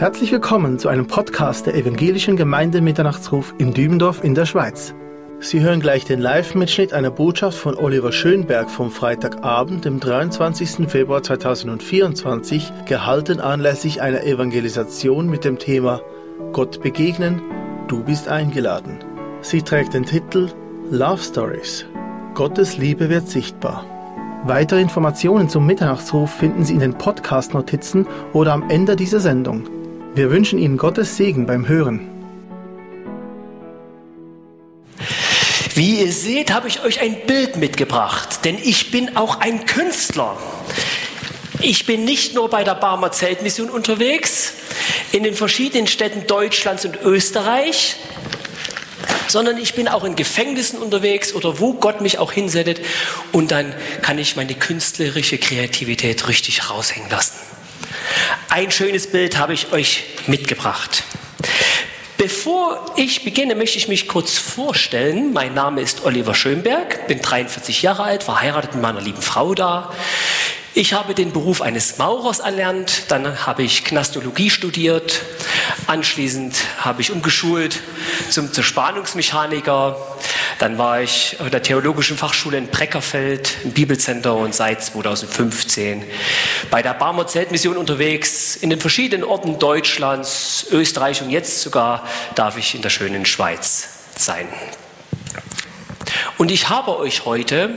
Herzlich willkommen zu einem Podcast der Evangelischen Gemeinde Mitternachtsruf in Dübendorf in der Schweiz. Sie hören gleich den Live-Mitschnitt einer Botschaft von Oliver Schönberg vom Freitagabend, dem 23. Februar 2024, gehalten anlässlich einer Evangelisation mit dem Thema Gott begegnen, du bist eingeladen. Sie trägt den Titel Love Stories. Gottes Liebe wird sichtbar. Weitere Informationen zum Mitternachtsruf finden Sie in den Podcast-Notizen oder am Ende dieser Sendung. Wir wünschen Ihnen Gottes Segen beim Hören. Wie ihr seht, habe ich euch ein Bild mitgebracht, denn ich bin auch ein Künstler. Ich bin nicht nur bei der Barmer Zeltmission unterwegs, in den verschiedenen Städten Deutschlands und Österreich, sondern ich bin auch in Gefängnissen unterwegs oder wo Gott mich auch hinsetzt und dann kann ich meine künstlerische Kreativität richtig raushängen lassen. Ein schönes Bild habe ich euch mitgebracht. Bevor ich beginne, möchte ich mich kurz vorstellen. Mein Name ist Oliver Schönberg, bin 43 Jahre alt, verheiratet mit meiner lieben Frau da. Ich habe den Beruf eines Maurers erlernt, dann habe ich Knastologie studiert, anschließend habe ich umgeschult zum Zerspannungsmechaniker, dann war ich an der Theologischen Fachschule in Breckerfeld im Bibelcenter und seit 2015 bei der Barmer Zeltmission unterwegs, in den verschiedenen Orten Deutschlands, Österreich und jetzt sogar darf ich in der schönen Schweiz sein. Und ich habe euch heute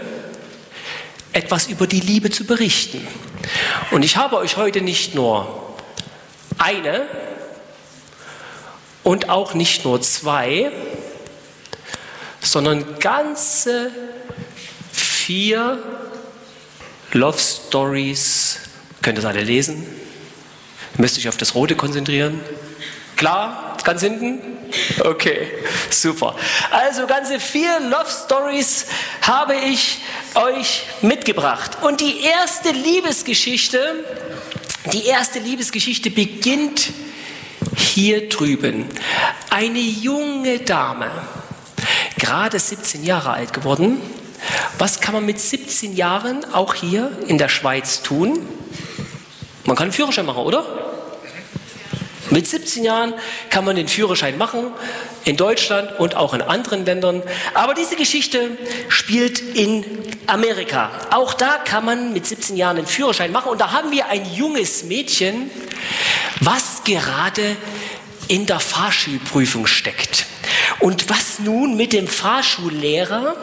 etwas über die Liebe zu berichten. Und ich habe euch heute nicht nur eine und auch nicht nur zwei, sondern ganze vier Love Stories. Könnt ihr es alle lesen? Müsst euch auf das Rote konzentrieren? Klar? Ganz hinten? Okay, super. Also ganze vier Love Stories habe ich euch mitgebracht. Und die erste Liebesgeschichte, die erste Liebesgeschichte beginnt hier drüben. Eine junge Dame, gerade 17 Jahre alt geworden. Was kann man mit 17 Jahren auch hier in der Schweiz tun? Man kann einen Führerschein machen, oder? Mit 17 Jahren kann man den Führerschein machen, in Deutschland und auch in anderen Ländern. Aber diese Geschichte spielt in Amerika. Auch da kann man mit 17 Jahren den Führerschein machen. Und da haben wir ein junges Mädchen, was gerade in der Fahrschulprüfung steckt. Und was nun mit dem Fahrschullehrer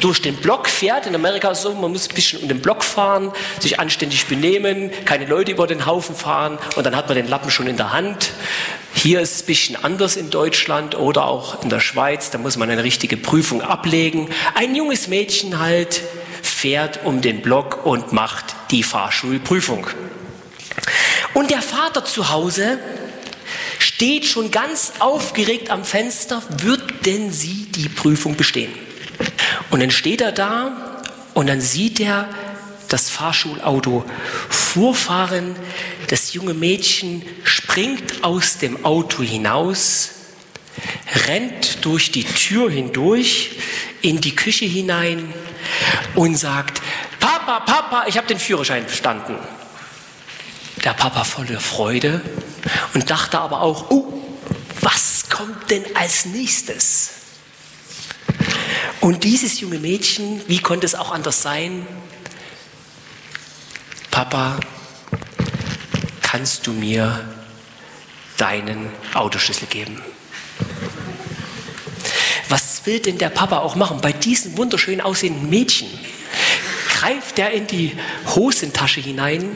durch den Block fährt. In Amerika ist es so, man muss ein bisschen um den Block fahren, sich anständig benehmen, keine Leute über den Haufen fahren und dann hat man den Lappen schon in der Hand. Hier ist es ein bisschen anders in Deutschland oder auch in der Schweiz, da muss man eine richtige Prüfung ablegen. Ein junges Mädchen halt fährt um den Block und macht die Fahrschulprüfung. Und der Vater zu Hause steht schon ganz aufgeregt am Fenster, wird denn sie die Prüfung bestehen? Und dann steht er da und dann sieht er das Fahrschulauto vorfahren. Das junge Mädchen springt aus dem Auto hinaus, rennt durch die Tür hindurch in die Küche hinein und sagt, Papa, Papa, ich habe den Führerschein bestanden. Der Papa voller Freude und dachte aber auch, oh, was kommt denn als nächstes? Und dieses junge Mädchen, wie konnte es auch anders sein? Papa, kannst du mir deinen Autoschlüssel geben? Was will denn der Papa auch machen? Bei diesem wunderschön aussehenden Mädchen greift er in die Hosentasche hinein,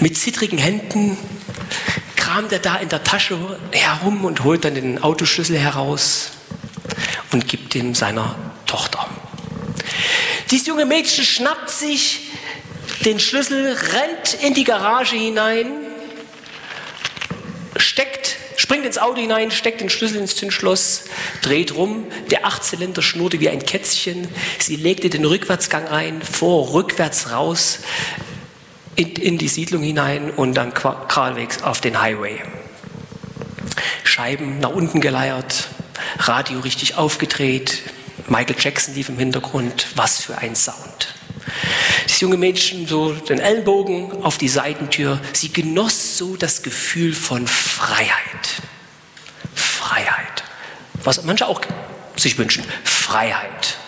mit zittrigen Händen kramt er da in der Tasche herum und holt dann den Autoschlüssel heraus und gibt ihn seiner Tochter. Dieses junge Mädchen schnappt sich den Schlüssel, rennt in die Garage hinein, steckt, springt ins Auto hinein, steckt den Schlüssel ins Zündschloss, dreht rum, der Achtzylinder schnurrte wie ein Kätzchen, sie legte den Rückwärtsgang ein, vor, rückwärts raus, in, in die Siedlung hinein und dann geradewegs auf den Highway. Scheiben nach unten geleiert, Radio richtig aufgedreht, Michael Jackson lief im Hintergrund, was für ein Sound. Das junge Mädchen so den Ellenbogen auf die Seitentür. Sie genoss so das Gefühl von Freiheit. Freiheit. Was manche auch sich wünschen. Freiheit.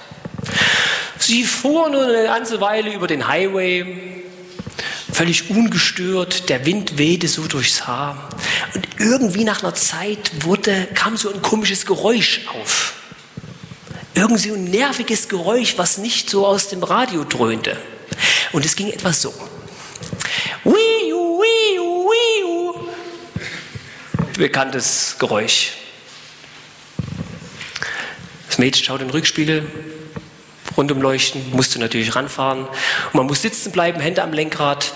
Sie fuhr nur eine ganze Weile über den Highway, völlig ungestört. Der Wind wehte so durchs Haar. Und irgendwie nach einer Zeit wurde, kam so ein komisches Geräusch auf. Irgendwie ein nerviges Geräusch, was nicht so aus dem Radio dröhnte. Und es ging etwas so. Wiu, wiu, wiu. Bekanntes Geräusch. Das Mädchen schaut in den Rückspiegel, rundum leuchten, musste natürlich ranfahren. Und man muss sitzen bleiben, Hände am Lenkrad.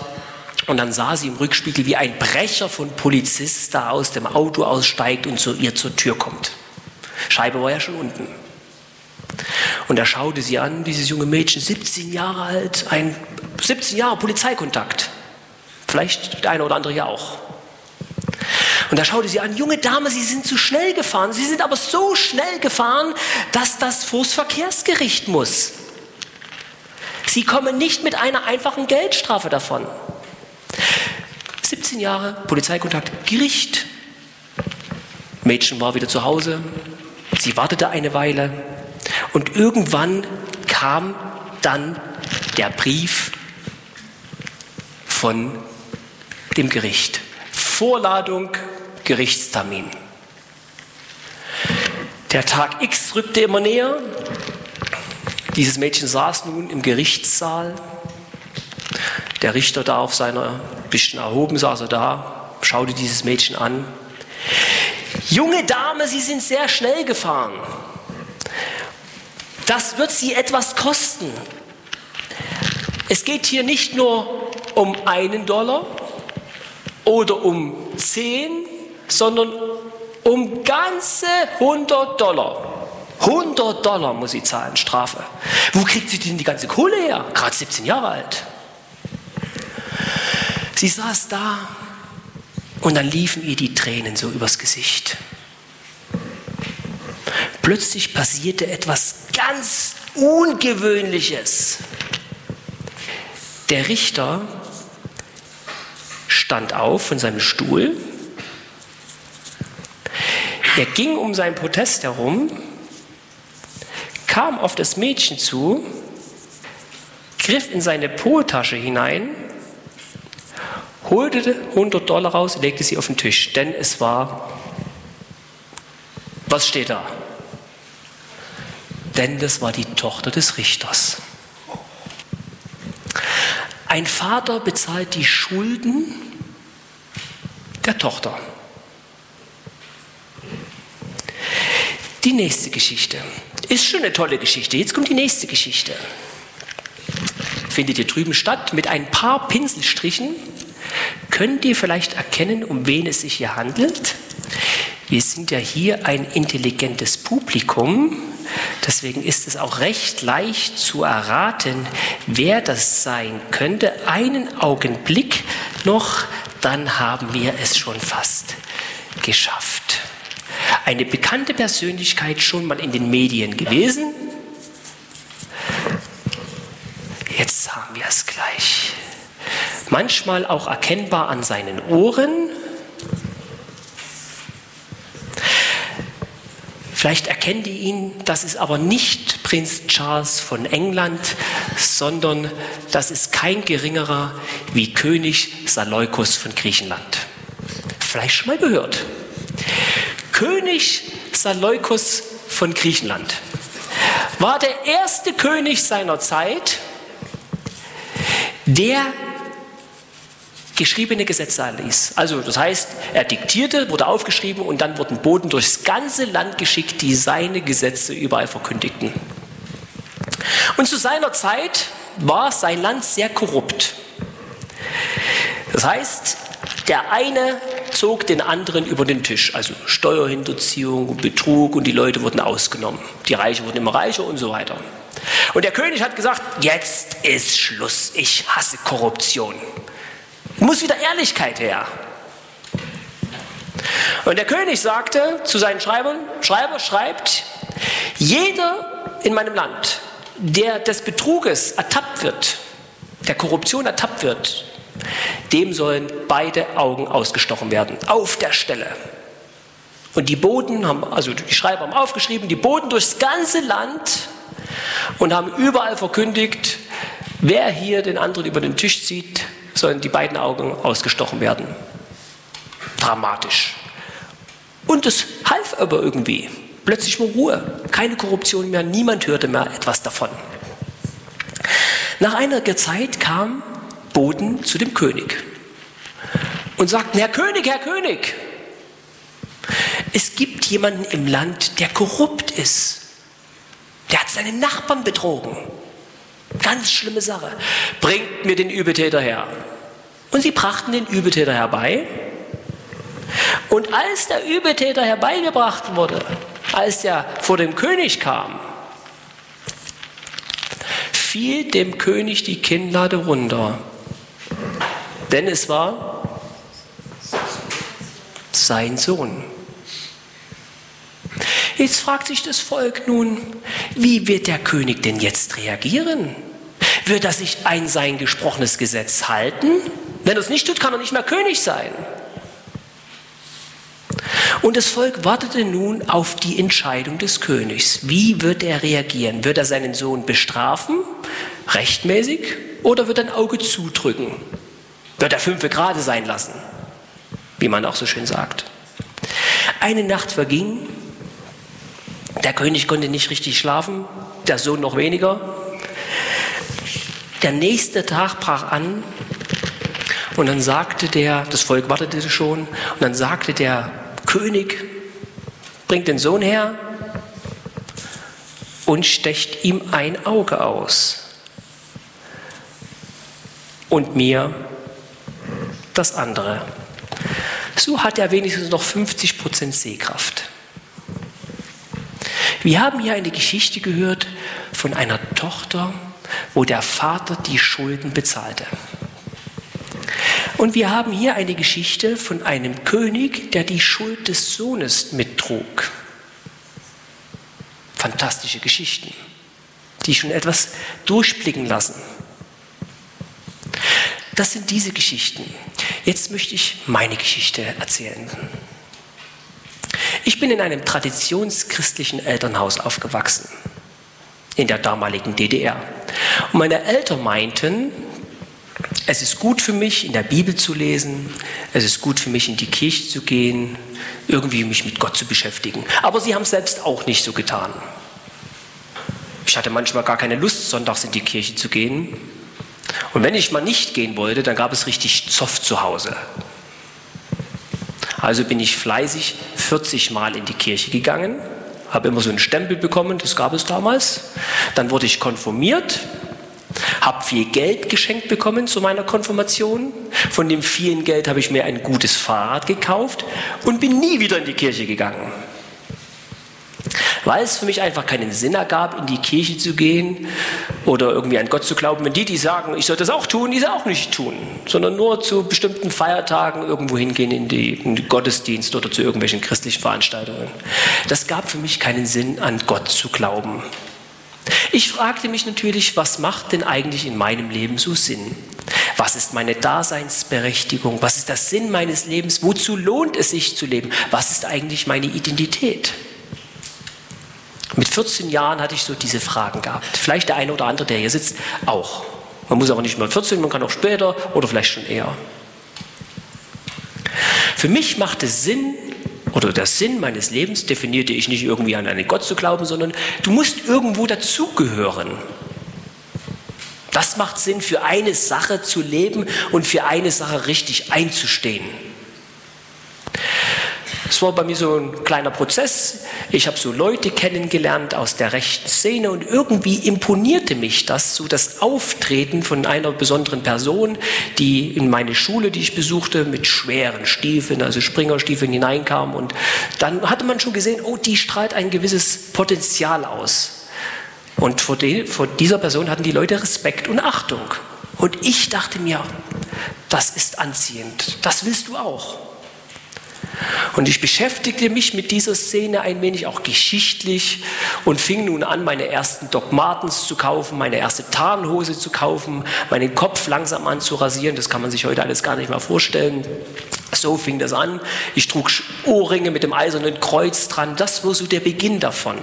Und dann sah sie im Rückspiegel, wie ein Brecher von Polizist da aus dem Auto aussteigt und zu ihr zur Tür kommt. Scheibe war ja schon unten. Und er schaute sie an, dieses junge Mädchen, 17 Jahre alt, ein 17 Jahre Polizeikontakt. Vielleicht der eine oder andere ja auch. Und er schaute sie an, junge Dame, Sie sind zu schnell gefahren. Sie sind aber so schnell gefahren, dass das vors Verkehrsgericht muss. Sie kommen nicht mit einer einfachen Geldstrafe davon. 17 Jahre Polizeikontakt, Gericht. Mädchen war wieder zu Hause. Sie wartete eine Weile. Und irgendwann kam dann der Brief von dem Gericht. Vorladung, Gerichtstermin. Der Tag X rückte immer näher. Dieses Mädchen saß nun im Gerichtssaal. Der Richter da auf seiner, bisschen erhoben saß er da, schaute dieses Mädchen an. Junge Dame, Sie sind sehr schnell gefahren. Das wird Sie etwas kosten. Es geht hier nicht nur um einen Dollar oder um zehn, sondern um ganze 100 Dollar. 100 Dollar muss sie zahlen, Strafe. Wo kriegt sie denn die ganze Kohle her? Gerade 17 Jahre alt. Sie saß da und dann liefen ihr die Tränen so übers Gesicht. Plötzlich passierte etwas ganz Ungewöhnliches. Der Richter stand auf von seinem Stuhl. Er ging um seinen Protest herum, kam auf das Mädchen zu, griff in seine Po-Tasche hinein, holte 100 Dollar raus, legte sie auf den Tisch, denn es war, was steht da? Denn das war die Tochter des Richters. Ein Vater bezahlt die Schulden der Tochter. Die nächste Geschichte ist schon eine tolle Geschichte. Jetzt kommt die nächste Geschichte. Findet hier drüben statt. Mit ein paar Pinselstrichen könnt ihr vielleicht erkennen, um wen es sich hier handelt. Wir sind ja hier ein intelligentes Publikum. Deswegen ist es auch recht leicht zu erraten, wer das sein könnte. Einen Augenblick noch, dann haben wir es schon fast geschafft. Eine bekannte Persönlichkeit schon mal in den Medien gewesen. Jetzt haben wir es gleich. Manchmal auch erkennbar an seinen Ohren, Vielleicht erkennt ihr ihn, das ist aber nicht Prinz Charles von England, sondern das ist kein geringerer wie König Saleukos von Griechenland. Vielleicht schon mal gehört. König Saleukos von Griechenland war der erste König seiner Zeit, der geschriebene Gesetze erließ. Also das heißt, er diktierte, wurde aufgeschrieben und dann wurden Boten durchs ganze Land geschickt, die seine Gesetze überall verkündigten. Und zu seiner Zeit war sein Land sehr korrupt. Das heißt, der eine zog den anderen über den Tisch, also Steuerhinterziehung und Betrug und die Leute wurden ausgenommen. Die Reichen wurden immer reicher und so weiter. Und der König hat gesagt, jetzt ist Schluss, ich hasse Korruption. Muss wieder Ehrlichkeit her. Und der König sagte zu seinen Schreibern, Schreiber schreibt, jeder in meinem Land, der des Betruges ertappt wird, der Korruption ertappt wird, dem sollen beide Augen ausgestochen werden, auf der Stelle. Und die Boten haben, also die Schreiber haben aufgeschrieben, die Boten durchs ganze Land und haben überall verkündigt, wer hier den anderen über den Tisch zieht, sollen die beiden Augen ausgestochen werden. Dramatisch. Und es half aber irgendwie. Plötzlich war Ruhe, keine Korruption mehr, niemand hörte mehr etwas davon. Nach einiger Zeit kam Boden zu dem König und sagten, Herr König, Herr König, es gibt jemanden im Land, der korrupt ist. Der hat seinen Nachbarn betrogen. Ganz schlimme Sache. Bringt mir den Übeltäter her. Und sie brachten den Übeltäter herbei. Und als der Übeltäter herbeigebracht wurde, als er vor dem König kam, fiel dem König die Kinnlade runter. Denn es war sein Sohn. Jetzt fragt sich das Volk nun, wie wird der König denn jetzt reagieren? Wird er sich ein sein gesprochenes Gesetz halten? Wenn er es nicht tut, kann er nicht mehr König sein. Und das Volk wartete nun auf die Entscheidung des Königs. Wie wird er reagieren? Wird er seinen Sohn bestrafen, rechtmäßig, oder wird er ein Auge zudrücken? Wird er fünfe gerade sein lassen, wie man auch so schön sagt? Eine Nacht verging, der König konnte nicht richtig schlafen, der Sohn noch weniger. Der nächste Tag brach an und dann sagte der, das Volk wartete schon, und dann sagte der König, bringt den Sohn her und stecht ihm ein Auge aus und mir das andere. So hat er wenigstens noch 50 Prozent Sehkraft. Wir haben hier eine Geschichte gehört von einer Tochter, wo der Vater die Schulden bezahlte. Und wir haben hier eine Geschichte von einem König, der die Schuld des Sohnes mittrug. Fantastische Geschichten, die schon etwas durchblicken lassen. Das sind diese Geschichten. Jetzt möchte ich meine Geschichte erzählen. Ich bin in einem traditionschristlichen Elternhaus aufgewachsen, in der damaligen DDR. Und meine Eltern meinten, es ist gut für mich, in der Bibel zu lesen, es ist gut für mich, in die Kirche zu gehen, irgendwie mich mit Gott zu beschäftigen. Aber sie haben es selbst auch nicht so getan. Ich hatte manchmal gar keine Lust, sonntags in die Kirche zu gehen. Und wenn ich mal nicht gehen wollte, dann gab es richtig Zoff zu Hause. Also bin ich fleißig 40 Mal in die Kirche gegangen, habe immer so einen Stempel bekommen, das gab es damals. Dann wurde ich konfirmiert, habe viel Geld geschenkt bekommen zu meiner Konfirmation. Von dem vielen Geld habe ich mir ein gutes Fahrrad gekauft und bin nie wieder in die Kirche gegangen weil es für mich einfach keinen Sinn ergab, in die Kirche zu gehen oder irgendwie an Gott zu glauben. Wenn die, die sagen, ich soll das auch tun, die es auch nicht tun, sondern nur zu bestimmten Feiertagen irgendwo hingehen in, die, in den Gottesdienst oder zu irgendwelchen christlichen Veranstaltungen. Das gab für mich keinen Sinn, an Gott zu glauben. Ich fragte mich natürlich, was macht denn eigentlich in meinem Leben so Sinn? Was ist meine Daseinsberechtigung? Was ist der Sinn meines Lebens? Wozu lohnt es sich zu leben? Was ist eigentlich meine Identität? Mit 14 Jahren hatte ich so diese Fragen gehabt. Vielleicht der eine oder andere, der hier sitzt, auch. Man muss aber nicht mal 14, man kann auch später oder vielleicht schon eher. Für mich macht es Sinn, oder der Sinn meines Lebens definierte ich nicht irgendwie an einen Gott zu glauben, sondern du musst irgendwo dazugehören. Das macht Sinn, für eine Sache zu leben und für eine Sache richtig einzustehen. Es war bei mir so ein kleiner Prozess. Ich habe so Leute kennengelernt aus der rechten Szene und irgendwie imponierte mich das, so das Auftreten von einer besonderen Person, die in meine Schule, die ich besuchte, mit schweren Stiefeln, also Springerstiefeln hineinkam. Und dann hatte man schon gesehen, oh, die strahlt ein gewisses Potenzial aus. Und vor, die, vor dieser Person hatten die Leute Respekt und Achtung. Und ich dachte mir, das ist anziehend, das willst du auch. Und ich beschäftigte mich mit dieser Szene ein wenig auch geschichtlich und fing nun an, meine ersten Doc Martens zu kaufen, meine erste Tarnhose zu kaufen, meinen Kopf langsam an zu rasieren. Das kann man sich heute alles gar nicht mehr vorstellen. So fing das an. Ich trug Ohrringe mit dem eisernen Kreuz dran. Das war so der Beginn davon.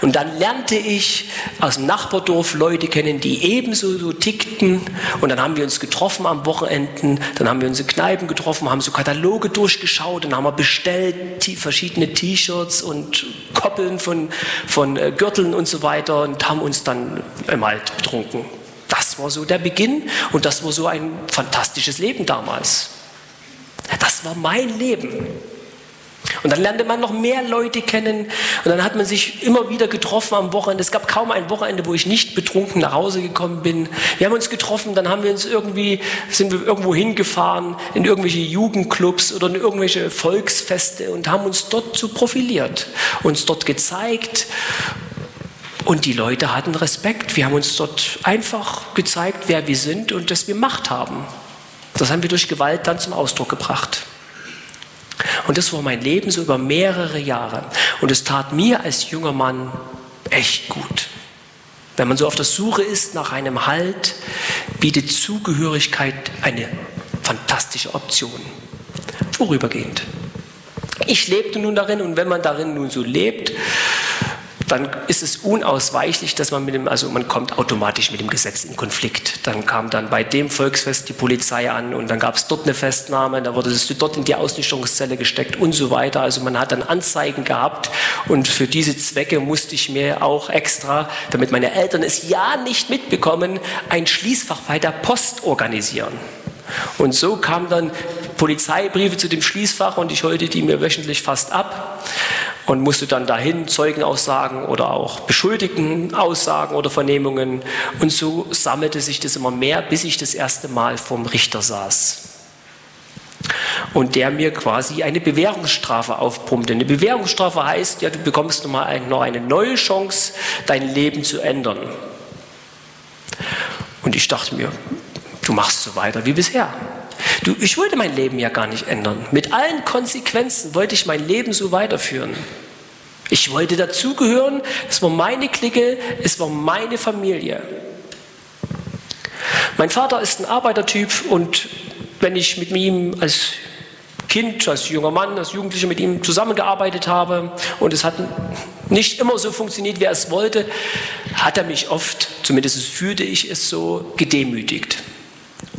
Und dann lernte ich aus dem Nachbardorf Leute kennen, die ebenso so tickten. Und dann haben wir uns getroffen am Wochenenden. Dann haben wir uns in Kneipen getroffen, haben so Kataloge durchgeschaut. Dann haben wir bestellt verschiedene T-Shirts und Koppeln von, von äh, Gürteln und so weiter und haben uns dann im Halt betrunken. Das war so der Beginn und das war so ein fantastisches Leben damals. Das war mein Leben. Und dann lernte man noch mehr Leute kennen und dann hat man sich immer wieder getroffen am Wochenende. Es gab kaum ein Wochenende, wo ich nicht betrunken nach Hause gekommen bin. Wir haben uns getroffen, dann haben wir uns irgendwie, sind wir irgendwo hingefahren, in irgendwelche Jugendclubs oder in irgendwelche Volksfeste und haben uns dort so profiliert, uns dort gezeigt. Und die Leute hatten Respekt. Wir haben uns dort einfach gezeigt, wer wir sind und dass wir Macht haben. Das haben wir durch Gewalt dann zum Ausdruck gebracht. Und das war mein Leben so über mehrere Jahre. Und es tat mir als junger Mann echt gut. Wenn man so auf der Suche ist nach einem Halt, bietet Zugehörigkeit eine fantastische Option. Vorübergehend. Ich lebte nun darin und wenn man darin nun so lebt, dann ist es unausweichlich, dass man mit dem, also man kommt automatisch mit dem Gesetz in Konflikt. Dann kam dann bei dem Volksfest die Polizei an und dann gab es dort eine Festnahme, da wurde es dort in die Ausnüchterungszelle gesteckt und so weiter. Also man hat dann Anzeigen gehabt und für diese Zwecke musste ich mir auch extra, damit meine Eltern es ja nicht mitbekommen, ein Schließfach bei der Post organisieren. Und so kamen dann Polizeibriefe zu dem Schließfach und ich holte die mir wöchentlich fast ab und musste dann dahin Zeugenaussagen oder auch Beschuldigten Aussagen oder Vernehmungen. Und so sammelte sich das immer mehr, bis ich das erste Mal vom Richter saß. Und der mir quasi eine Bewährungsstrafe aufpumpte. Eine Bewährungsstrafe heißt, ja, du bekommst noch, ein, noch eine neue Chance, dein Leben zu ändern. Und ich dachte mir, du machst so weiter wie bisher. Du, ich wollte mein Leben ja gar nicht ändern. Mit allen Konsequenzen wollte ich mein Leben so weiterführen. Ich wollte dazugehören, es war meine Clique, es war meine Familie. Mein Vater ist ein Arbeitertyp und wenn ich mit ihm als Kind, als junger Mann, als Jugendlicher mit ihm zusammengearbeitet habe und es hat nicht immer so funktioniert, wie er es wollte, hat er mich oft, zumindest fühlte ich es so, gedemütigt.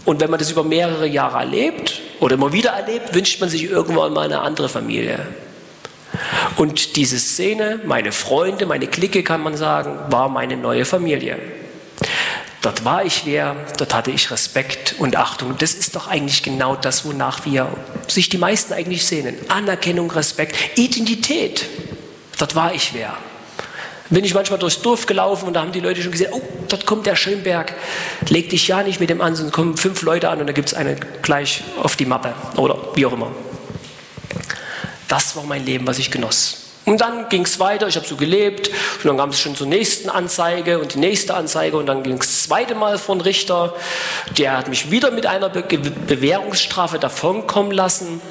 Und wenn man das über mehrere Jahre erlebt oder immer wieder erlebt, wünscht man sich irgendwann mal eine andere Familie. Und diese Szene, meine Freunde, meine Clique, kann man sagen, war meine neue Familie. Dort war ich wer, dort hatte ich Respekt und Achtung. Das ist doch eigentlich genau das, wonach wir sich die meisten eigentlich sehnen. Anerkennung, Respekt, Identität. Dort war ich wer bin ich manchmal durchs Dorf gelaufen und da haben die Leute schon gesehen, oh, dort kommt der Schönberg, leg dich ja nicht mit dem an, sonst kommen fünf Leute an und da gibt es eine gleich auf die Mappe oder wie auch immer. Das war mein Leben, was ich genoss. Und dann ging es weiter, ich habe so gelebt und dann kam es schon zur nächsten Anzeige und die nächste Anzeige und dann ging es das zweite Mal von Richter. Der hat mich wieder mit einer Be Bewährungsstrafe davonkommen lassen.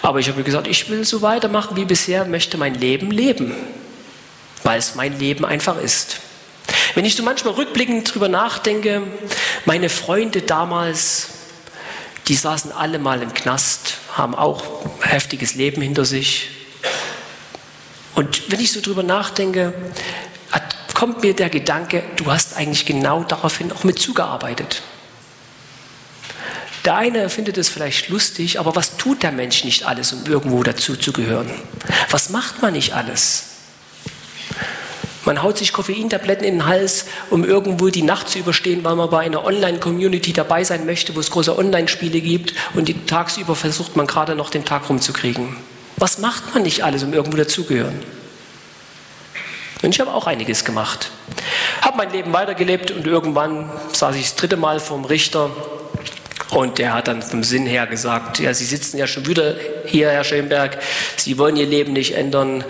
Aber ich habe gesagt, ich will so weitermachen wie bisher, möchte mein Leben leben weil es mein Leben einfach ist. Wenn ich so manchmal rückblickend drüber nachdenke, meine Freunde damals, die saßen alle mal im Knast, haben auch heftiges Leben hinter sich. Und wenn ich so drüber nachdenke, kommt mir der Gedanke, du hast eigentlich genau daraufhin auch mit zugearbeitet. Der eine findet es vielleicht lustig, aber was tut der Mensch nicht alles, um irgendwo dazu zu gehören? Was macht man nicht alles? Man haut sich Koffeintabletten in den Hals, um irgendwo die Nacht zu überstehen, weil man bei einer Online-Community dabei sein möchte, wo es große Online-Spiele gibt und die tagsüber versucht man gerade noch den Tag rumzukriegen. Was macht man nicht alles, um irgendwo dazugehören? Und ich habe auch einiges gemacht. Habe mein Leben weitergelebt und irgendwann saß ich das dritte Mal vorm Richter und der hat dann vom Sinn her gesagt, ja, Sie sitzen ja schon wieder hier, Herr Schönberg, Sie wollen Ihr Leben nicht ändern,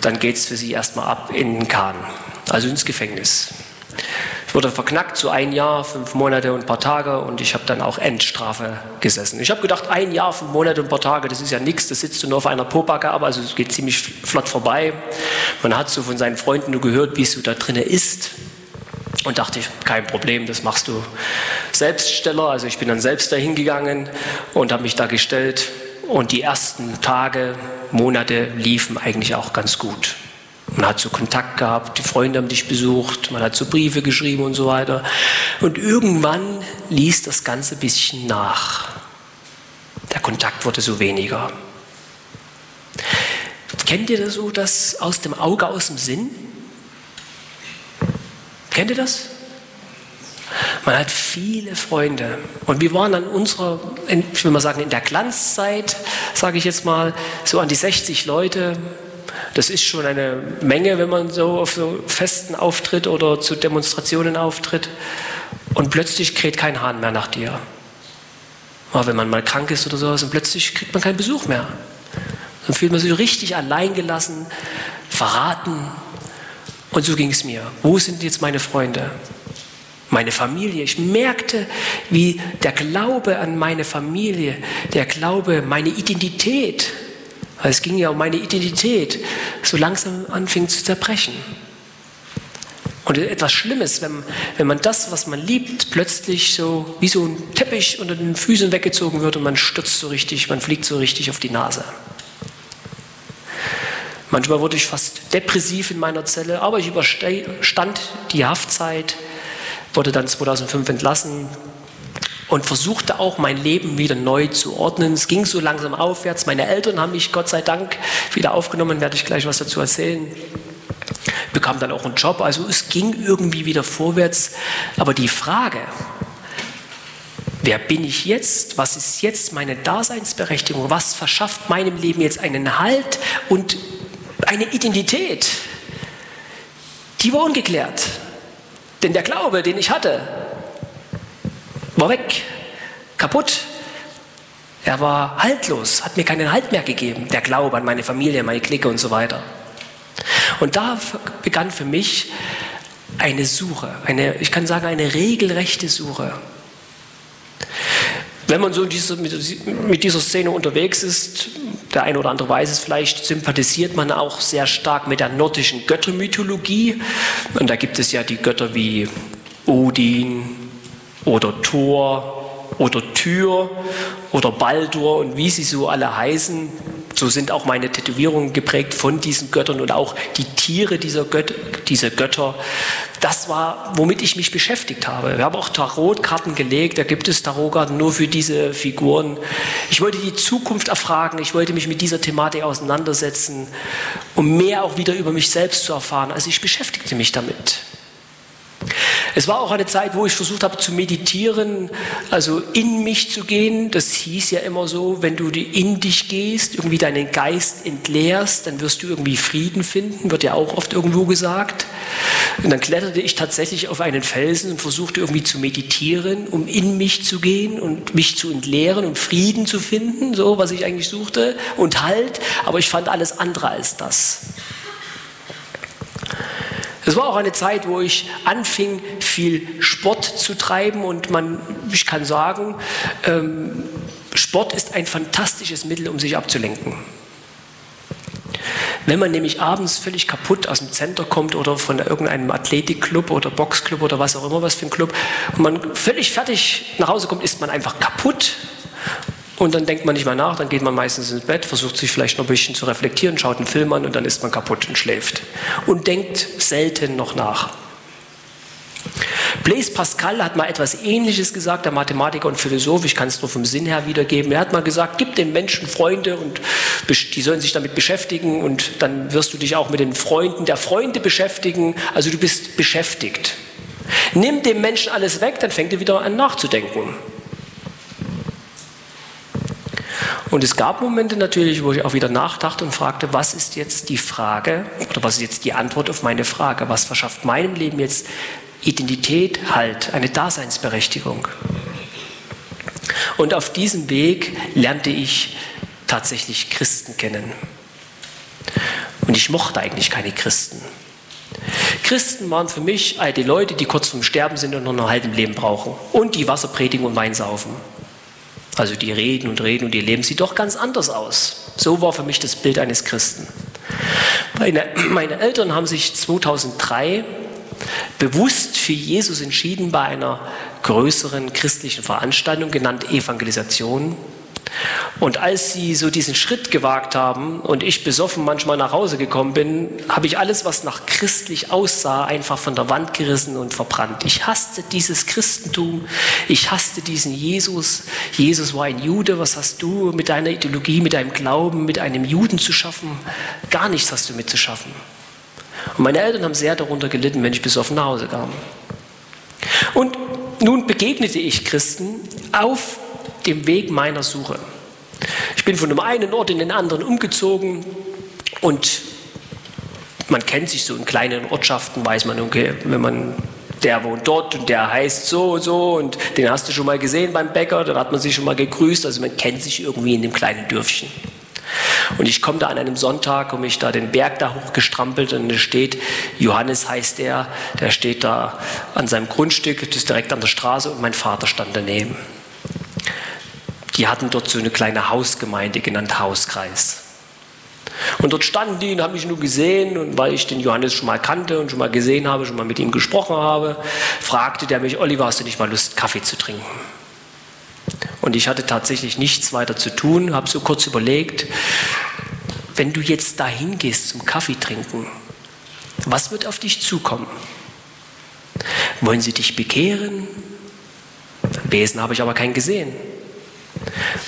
dann geht es für Sie erstmal ab in den Kahn, also ins Gefängnis. wurde verknackt, so ein Jahr, fünf Monate und ein paar Tage und ich habe dann auch Endstrafe gesessen. Ich habe gedacht, ein Jahr, fünf Monate und ein paar Tage, das ist ja nichts, das sitzt du nur auf einer Popacke, aber also es geht ziemlich flott vorbei. Man hat so von seinen Freunden nur gehört, wie es so da drinnen ist. Und dachte ich, kein Problem, das machst du Selbststeller. Also ich bin dann selbst dahin gegangen und habe mich da gestellt. Und die ersten Tage, Monate liefen eigentlich auch ganz gut. Man hat so Kontakt gehabt, die Freunde haben dich besucht, man hat so Briefe geschrieben und so weiter. Und irgendwann ließ das Ganze ein bisschen nach. Der Kontakt wurde so weniger. Kennt ihr das so, das aus dem Auge, aus dem Sinn? Kennt ihr das? Man hat viele Freunde. Und wir waren an unserer, ich will mal sagen, in der Glanzzeit, sage ich jetzt mal, so an die 60 Leute. Das ist schon eine Menge, wenn man so auf so Festen auftritt oder zu Demonstrationen auftritt. Und plötzlich kräht kein Hahn mehr nach dir. Aber wenn man mal krank ist oder sowas und plötzlich kriegt man keinen Besuch mehr. Dann fühlt man sich richtig alleingelassen, verraten, und so ging es mir. Wo sind jetzt meine Freunde? Meine Familie. Ich merkte, wie der Glaube an meine Familie, der Glaube, meine Identität, weil es ging ja um meine Identität, so langsam anfing zu zerbrechen. Und etwas Schlimmes, wenn, wenn man das, was man liebt, plötzlich so wie so ein Teppich unter den Füßen weggezogen wird und man stürzt so richtig, man fliegt so richtig auf die Nase. Manchmal wurde ich fast depressiv in meiner Zelle, aber ich überstand die Haftzeit, wurde dann 2005 entlassen und versuchte auch mein Leben wieder neu zu ordnen. Es ging so langsam aufwärts. Meine Eltern haben mich Gott sei Dank wieder aufgenommen, werde ich gleich was dazu erzählen. Bekam dann auch einen Job, also es ging irgendwie wieder vorwärts. Aber die Frage, wer bin ich jetzt? Was ist jetzt meine Daseinsberechtigung? Was verschafft meinem Leben jetzt einen Halt und eine Identität, die war ungeklärt. Denn der Glaube, den ich hatte, war weg, kaputt. Er war haltlos, hat mir keinen Halt mehr gegeben. Der Glaube an meine Familie, meine Clique und so weiter. Und da begann für mich eine Suche, eine, ich kann sagen, eine regelrechte Suche. Wenn man so diese, mit dieser Szene unterwegs ist, der eine oder andere weiß es vielleicht, sympathisiert man auch sehr stark mit der nordischen Göttermythologie. Und da gibt es ja die Götter wie Odin oder Thor oder Tyr oder Baldur und wie sie so alle heißen. So sind auch meine Tätowierungen geprägt von diesen Göttern und auch die Tiere dieser, Göt dieser Götter. Das war, womit ich mich beschäftigt habe. Wir haben auch Tarotkarten gelegt, da gibt es Tarotkarten nur für diese Figuren. Ich wollte die Zukunft erfragen, ich wollte mich mit dieser Thematik auseinandersetzen, um mehr auch wieder über mich selbst zu erfahren. Also ich beschäftigte mich damit. Es war auch eine Zeit, wo ich versucht habe zu meditieren, also in mich zu gehen. Das hieß ja immer so, wenn du in dich gehst, irgendwie deinen Geist entleerst, dann wirst du irgendwie Frieden finden, wird ja auch oft irgendwo gesagt. Und dann kletterte ich tatsächlich auf einen Felsen und versuchte irgendwie zu meditieren, um in mich zu gehen und mich zu entleeren und Frieden zu finden, so was ich eigentlich suchte und Halt. Aber ich fand alles andere als das. Es war auch eine Zeit, wo ich anfing, viel Sport zu treiben und man, ich kann sagen, ähm, Sport ist ein fantastisches Mittel, um sich abzulenken. Wenn man nämlich abends völlig kaputt aus dem Center kommt oder von irgendeinem Athletikclub oder Boxclub oder was auch immer, was für ein Club, und man völlig fertig nach Hause kommt, ist man einfach kaputt und dann denkt man nicht mehr nach, dann geht man meistens ins Bett, versucht sich vielleicht noch ein bisschen zu reflektieren, schaut einen Film an und dann ist man kaputt und schläft. Und denkt selten noch nach. Blaise Pascal hat mal etwas Ähnliches gesagt, der Mathematiker und Philosoph, ich kann es nur vom Sinn her wiedergeben. Er hat mal gesagt, gib den Menschen Freunde und die sollen sich damit beschäftigen und dann wirst du dich auch mit den Freunden der Freunde beschäftigen. Also du bist beschäftigt. Nimm dem Menschen alles weg, dann fängt er wieder an nachzudenken. Und es gab Momente natürlich, wo ich auch wieder nachdachte und fragte, was ist jetzt die Frage oder was ist jetzt die Antwort auf meine Frage? Was verschafft meinem Leben jetzt Identität, Halt, eine Daseinsberechtigung? Und auf diesem Weg lernte ich tatsächlich Christen kennen. Und ich mochte eigentlich keine Christen. Christen waren für mich all die Leute, die kurz vorm Sterben sind und noch ein halben Leben brauchen. Und die Wasser predigen und Wein saufen. Also die reden und reden und ihr Leben sieht doch ganz anders aus. So war für mich das Bild eines Christen. Meine, meine Eltern haben sich 2003 bewusst für Jesus entschieden bei einer größeren christlichen Veranstaltung genannt Evangelisation. Und als sie so diesen Schritt gewagt haben und ich besoffen manchmal nach Hause gekommen bin, habe ich alles, was nach christlich aussah, einfach von der Wand gerissen und verbrannt. Ich hasste dieses Christentum, ich hasste diesen Jesus. Jesus war ein Jude, was hast du mit deiner Ideologie, mit deinem Glauben, mit einem Juden zu schaffen? Gar nichts hast du mit zu schaffen. Und meine Eltern haben sehr darunter gelitten, wenn ich besoffen nach Hause kam. Und nun begegnete ich Christen auf dem Weg meiner Suche. Ich bin von dem einen Ort in den anderen umgezogen und man kennt sich so in kleinen Ortschaften, weiß man, okay, wenn man der wohnt dort und der heißt so und so und den hast du schon mal gesehen beim Bäcker, dann hat man sich schon mal gegrüßt, also man kennt sich irgendwie in dem kleinen Dörfchen. Und ich komme da an einem Sonntag, komme ich da den Berg da hochgestrampelt und da steht, Johannes heißt er, der steht da an seinem Grundstück, das ist direkt an der Straße und mein Vater stand daneben. Die hatten dort so eine kleine Hausgemeinde genannt Hauskreis. Und dort standen die und haben mich nur gesehen und weil ich den Johannes schon mal kannte und schon mal gesehen habe, schon mal mit ihm gesprochen habe, fragte der mich, Oliver, hast du nicht mal Lust, Kaffee zu trinken? Und ich hatte tatsächlich nichts weiter zu tun, habe so kurz überlegt, wenn du jetzt dahin gehst zum Kaffee trinken, was wird auf dich zukommen? Wollen sie dich bekehren? Besen habe ich aber keinen gesehen.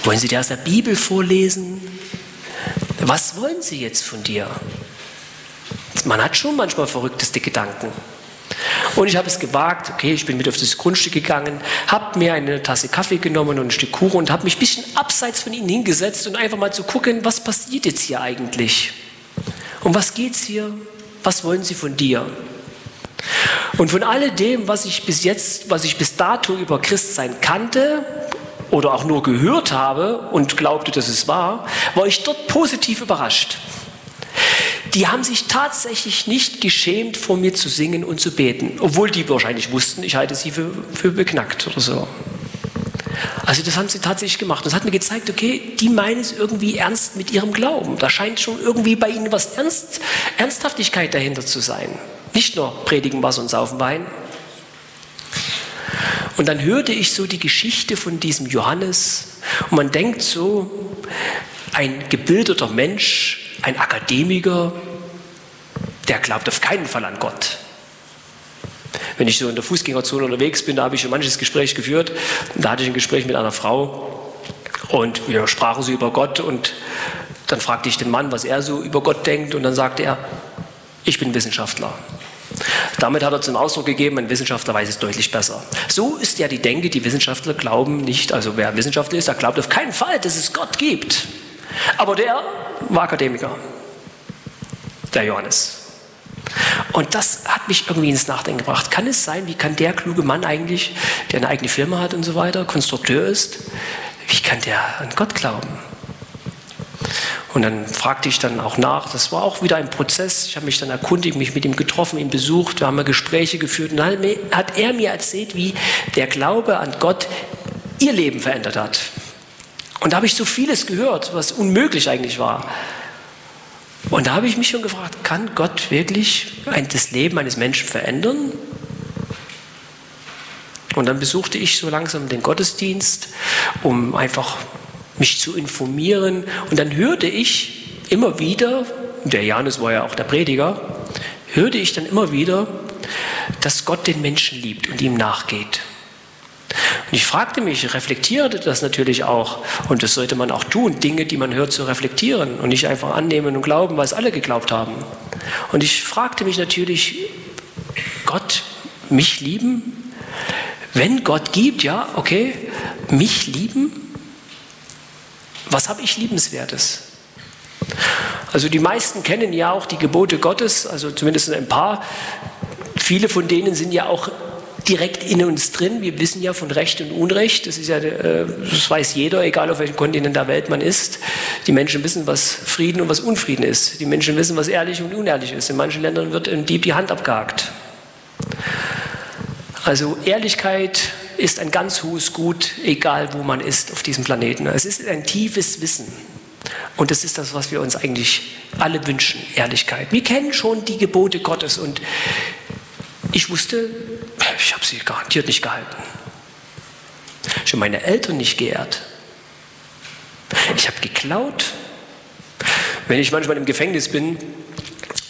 Wollen sie dir aus der Bibel vorlesen? Was wollen sie jetzt von dir? Man hat schon manchmal verrückteste Gedanken. Und ich habe es gewagt, okay, ich bin mit auf das Grundstück gegangen, habe mir eine Tasse Kaffee genommen und ein Stück Kuchen und habe mich ein bisschen abseits von ihnen hingesetzt und einfach mal zu gucken, was passiert jetzt hier eigentlich? Um was geht es hier? Was wollen sie von dir? Und von alledem, was ich bis jetzt, was ich bis dato über Christsein kannte oder auch nur gehört habe und glaubte, dass es war, war ich dort positiv überrascht die haben sich tatsächlich nicht geschämt, vor mir zu singen und zu beten, obwohl die wahrscheinlich wussten, ich halte sie für, für beknackt oder so. Also das haben sie tatsächlich gemacht. Das hat mir gezeigt, okay, die meinen es irgendwie ernst mit ihrem Glauben. Da scheint schon irgendwie bei ihnen was ernst, Ernsthaftigkeit dahinter zu sein. Nicht nur predigen was und saufen Wein. Und dann hörte ich so die Geschichte von diesem Johannes und man denkt so, ein gebildeter Mensch, ein Akademiker, der glaubt auf keinen Fall an Gott. Wenn ich so in der Fußgängerzone unterwegs bin, da habe ich schon manches Gespräch geführt. Da hatte ich ein Gespräch mit einer Frau und wir sprachen so über Gott und dann fragte ich den Mann, was er so über Gott denkt und dann sagte er, ich bin Wissenschaftler. Damit hat er zum Ausdruck gegeben, ein Wissenschaftler weiß es deutlich besser. So ist ja die Denke, die Wissenschaftler glauben nicht, also wer Wissenschaftler ist, der glaubt auf keinen Fall, dass es Gott gibt. Aber der war Akademiker, der Johannes. Und das hat mich irgendwie ins Nachdenken gebracht. Kann es sein, wie kann der kluge Mann eigentlich, der eine eigene Firma hat und so weiter, Konstrukteur ist, wie kann der an Gott glauben? Und dann fragte ich dann auch nach, das war auch wieder ein Prozess. Ich habe mich dann erkundigt, mich mit ihm getroffen, ihn besucht, wir haben Gespräche geführt. Und dann hat er mir erzählt, wie der Glaube an Gott ihr Leben verändert hat. Und da habe ich so vieles gehört, was unmöglich eigentlich war. Und da habe ich mich schon gefragt, kann Gott wirklich das Leben eines Menschen verändern? Und dann besuchte ich so langsam den Gottesdienst, um einfach mich zu informieren. Und dann hörte ich immer wieder, der Janus war ja auch der Prediger, hörte ich dann immer wieder, dass Gott den Menschen liebt und ihm nachgeht. Und ich fragte mich, reflektierte das natürlich auch. Und das sollte man auch tun, Dinge, die man hört, zu reflektieren und nicht einfach annehmen und glauben, es alle geglaubt haben. Und ich fragte mich natürlich, Gott, mich lieben? Wenn Gott gibt, ja, okay, mich lieben? Was habe ich liebenswertes? Also die meisten kennen ja auch die Gebote Gottes, also zumindest ein paar. Viele von denen sind ja auch direkt in uns drin. Wir wissen ja von Recht und Unrecht. Das ist ja, äh, das weiß jeder, egal auf welchem Kontinent der Welt man ist. Die Menschen wissen, was Frieden und was Unfrieden ist. Die Menschen wissen, was ehrlich und unehrlich ist. In manchen Ländern wird ein Dieb die Hand abgehakt. Also Ehrlichkeit ist ein ganz hohes Gut, egal wo man ist auf diesem Planeten. Es ist ein tiefes Wissen. Und das ist das, was wir uns eigentlich alle wünschen, Ehrlichkeit. Wir kennen schon die Gebote Gottes und ich wusste, ich habe sie garantiert nicht gehalten. Ich habe meine Eltern nicht geehrt. Ich habe geklaut. Wenn ich manchmal im Gefängnis bin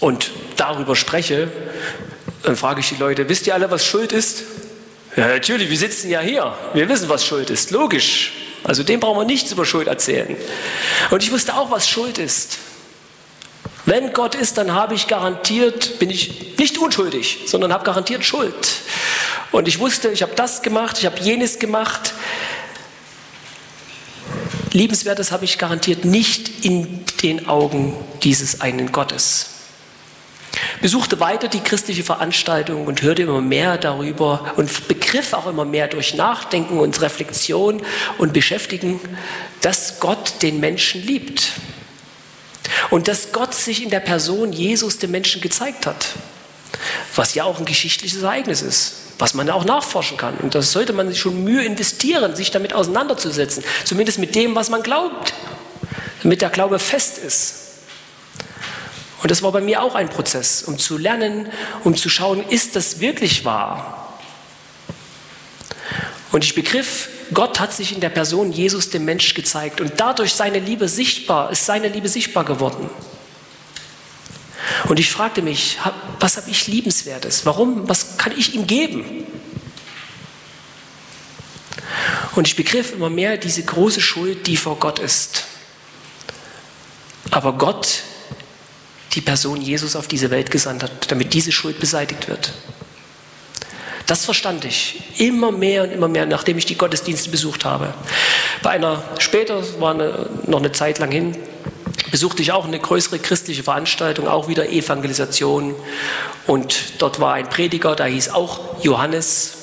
und darüber spreche, dann frage ich die Leute, wisst ihr alle, was Schuld ist? Ja, natürlich, wir sitzen ja hier. Wir wissen, was Schuld ist. Logisch. Also dem brauchen wir nichts über Schuld erzählen. Und ich wusste auch, was Schuld ist. Wenn Gott ist, dann habe ich garantiert, bin ich nicht unschuldig, sondern habe garantiert Schuld. Und ich wusste, ich habe das gemacht, ich habe jenes gemacht. Liebenswertes habe ich garantiert nicht in den Augen dieses einen Gottes. Besuchte weiter die christliche Veranstaltung und hörte immer mehr darüber und begriff auch immer mehr durch Nachdenken und Reflexion und Beschäftigen, dass Gott den Menschen liebt. Und dass Gott sich in der Person Jesus dem Menschen gezeigt hat. Was ja auch ein geschichtliches Ereignis ist, was man auch nachforschen kann. Und da sollte man sich schon Mühe investieren, sich damit auseinanderzusetzen. Zumindest mit dem, was man glaubt. Damit der Glaube fest ist. Und das war bei mir auch ein Prozess, um zu lernen, um zu schauen, ist das wirklich wahr? Und ich begriff, Gott hat sich in der Person Jesus dem Mensch gezeigt und dadurch seine Liebe sichtbar, ist seine Liebe sichtbar geworden. Und ich fragte mich, was habe ich liebenswertes? Warum? Was kann ich ihm geben? Und ich begriff immer mehr diese große Schuld, die vor Gott ist. Aber Gott die Person Jesus auf diese Welt gesandt hat, damit diese Schuld beseitigt wird. Das verstand ich immer mehr und immer mehr, nachdem ich die Gottesdienste besucht habe. Bei einer später, war eine, noch eine Zeit lang hin, besuchte ich auch eine größere christliche Veranstaltung, auch wieder Evangelisation. Und dort war ein Prediger, der hieß auch Johannes.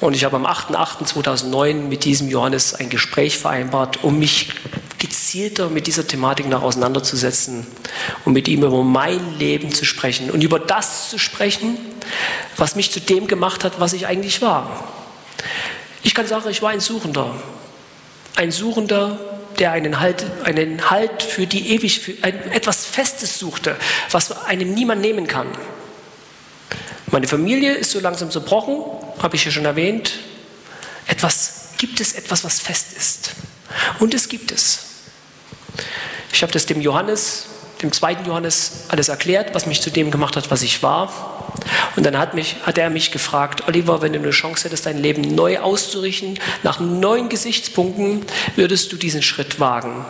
Und ich habe am 8.8.2009 mit diesem Johannes ein Gespräch vereinbart, um mich gezielter mit dieser Thematik noch auseinanderzusetzen und mit ihm über mein Leben zu sprechen und über das zu sprechen, was mich zu dem gemacht hat, was ich eigentlich war. Ich kann sagen, ich war ein Suchender. Ein Suchender, der einen Halt, einen halt für die ewig, für ein, etwas Festes suchte, was einem niemand nehmen kann. Meine Familie ist so langsam zerbrochen, habe ich ja schon erwähnt. Etwas, gibt es etwas, was fest ist? Und es gibt es. Ich habe das dem Johannes, dem zweiten Johannes, alles erklärt, was mich zu dem gemacht hat, was ich war. Und dann hat, mich, hat er mich gefragt, Oliver, wenn du eine Chance hättest, dein Leben neu auszurichten, nach neuen Gesichtspunkten, würdest du diesen Schritt wagen?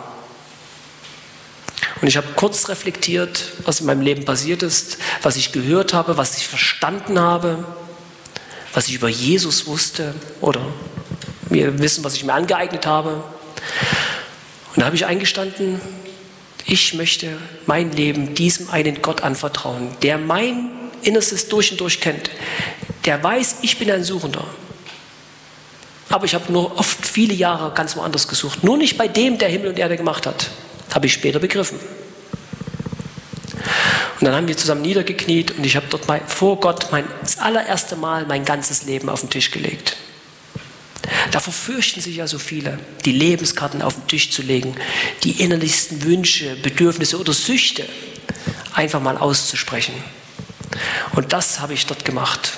Und ich habe kurz reflektiert, was in meinem Leben passiert ist, was ich gehört habe, was ich verstanden habe, was ich über Jesus wusste oder wir wissen, was ich mir angeeignet habe. Und da habe ich eingestanden, ich möchte mein Leben diesem einen Gott anvertrauen, der mein Innerstes durch und durch kennt, der weiß, ich bin ein Suchender. Aber ich habe nur oft viele Jahre ganz woanders gesucht. Nur nicht bei dem, der Himmel und Erde gemacht hat. Habe ich später begriffen. Und dann haben wir zusammen niedergekniet und ich habe dort mal vor Gott mein, das allererste Mal mein ganzes Leben auf den Tisch gelegt. Davor fürchten sich ja so viele, die Lebenskarten auf den Tisch zu legen, die innerlichsten Wünsche, Bedürfnisse oder Süchte einfach mal auszusprechen. Und das habe ich dort gemacht.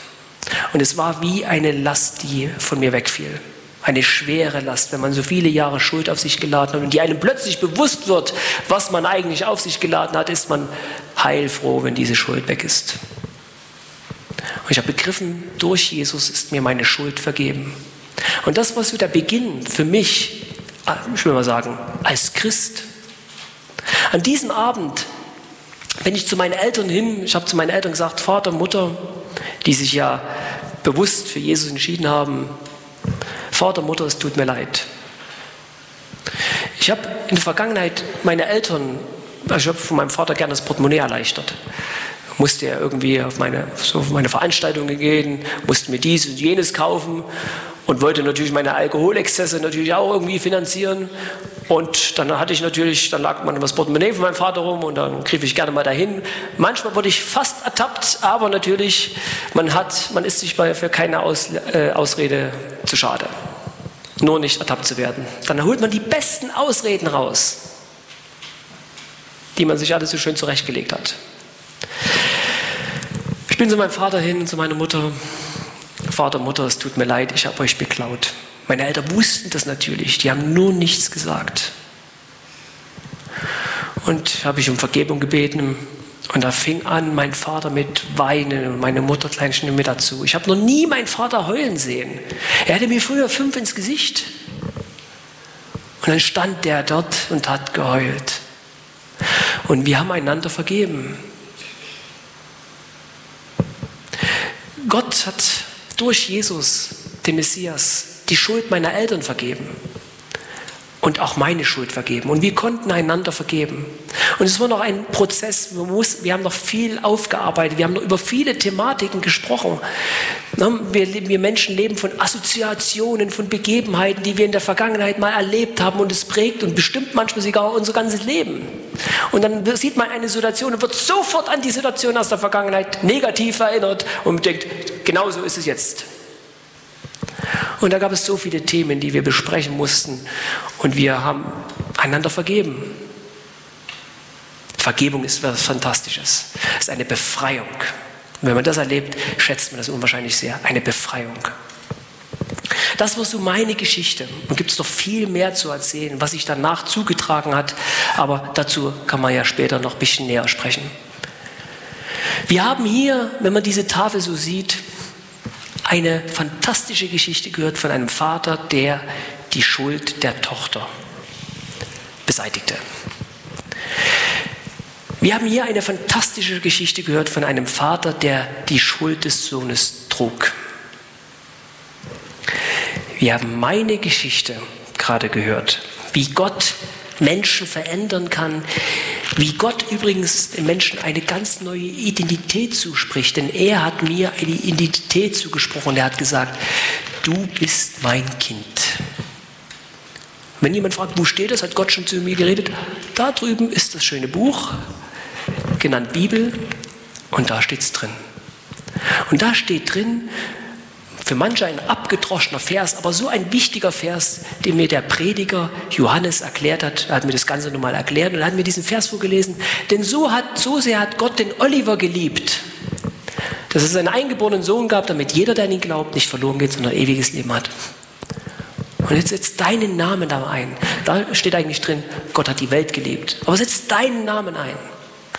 Und es war wie eine Last, die von mir wegfiel. Eine schwere Last, wenn man so viele Jahre Schuld auf sich geladen hat und die einem plötzlich bewusst wird, was man eigentlich auf sich geladen hat, ist man heilfroh, wenn diese Schuld weg ist. Und ich habe begriffen, durch Jesus ist mir meine Schuld vergeben. Und das war so der Beginn für mich, ich will mal sagen, als Christ. An diesem Abend bin ich zu meinen Eltern hin, ich habe zu meinen Eltern gesagt, Vater, Mutter, die sich ja bewusst für Jesus entschieden haben, Vater, Mutter, es tut mir leid. Ich habe in der Vergangenheit meine Eltern, also ich habe von meinem Vater gerne das Portemonnaie erleichtert. Musste er irgendwie auf meine, so auf meine Veranstaltungen gehen, musste mir dies und jenes kaufen und wollte natürlich meine Alkoholexzesse natürlich auch irgendwie finanzieren. Und dann hatte ich natürlich, dann lag man das Portemonnaie von meinem Vater rum und dann griff ich gerne mal dahin. Manchmal wurde ich fast ertappt, aber natürlich, man hat, man ist sich für keine Aus, äh, Ausrede zu schade. Nur nicht ertappt zu werden. Dann holt man die besten Ausreden raus, die man sich alles so schön zurechtgelegt hat. Ich bin zu meinem Vater hin und zu meiner Mutter Vater, Mutter, es tut mir leid, ich habe euch beklaut. Meine Eltern wussten das natürlich, die haben nur nichts gesagt. Und habe ich um Vergebung gebeten und da fing an mein Vater mit Weinen und meine Mutter Kleinchen mit dazu. Ich habe noch nie meinen Vater heulen sehen. Er hatte mir früher fünf ins Gesicht. Und dann stand der dort und hat geheult. Und wir haben einander vergeben. Gott hat durch Jesus, den Messias, die Schuld meiner Eltern vergeben und auch meine Schuld vergeben. Und wir konnten einander vergeben. Und es war noch ein Prozess. Wir, muss, wir haben noch viel aufgearbeitet. Wir haben noch über viele Thematiken gesprochen. Ne, wir, wir Menschen leben von Assoziationen, von Begebenheiten, die wir in der Vergangenheit mal erlebt haben. Und es prägt und bestimmt manchmal sogar unser ganzes Leben. Und dann sieht man eine Situation und wird sofort an die Situation aus der Vergangenheit negativ erinnert und denkt, genau so ist es jetzt. Und da gab es so viele Themen, die wir besprechen mussten. Und wir haben einander vergeben. Vergebung ist was Fantastisches. Es ist eine Befreiung. Und wenn man das erlebt, schätzt man das unwahrscheinlich sehr. Eine Befreiung. Das war so meine Geschichte. Und gibt es noch viel mehr zu erzählen, was sich danach zugetragen hat. Aber dazu kann man ja später noch ein bisschen näher sprechen. Wir haben hier, wenn man diese Tafel so sieht, eine fantastische Geschichte gehört von einem Vater, der die Schuld der Tochter beseitigte. Wir haben hier eine fantastische Geschichte gehört von einem Vater, der die Schuld des Sohnes trug. Wir haben meine Geschichte gerade gehört, wie Gott Menschen verändern kann, wie Gott übrigens den Menschen eine ganz neue Identität zuspricht, denn er hat mir eine Identität zugesprochen. Er hat gesagt, du bist mein Kind. Wenn jemand fragt, wo steht das, hat Gott schon zu mir geredet. Da drüben ist das schöne Buch, genannt Bibel, und da steht es drin. Und da steht drin, für manche ein abgedroschener Vers, aber so ein wichtiger Vers, den mir der Prediger Johannes erklärt hat. Er hat mir das Ganze nochmal erklärt und er hat mir diesen Vers vorgelesen. Denn so, hat, so sehr hat Gott den Oliver geliebt, dass es einen eingeborenen Sohn gab, damit jeder, der an ihn glaubt, nicht verloren geht, sondern ewiges Leben hat. Und jetzt setzt deinen Namen da ein. Da steht eigentlich drin, Gott hat die Welt geliebt. Aber setz deinen Namen ein.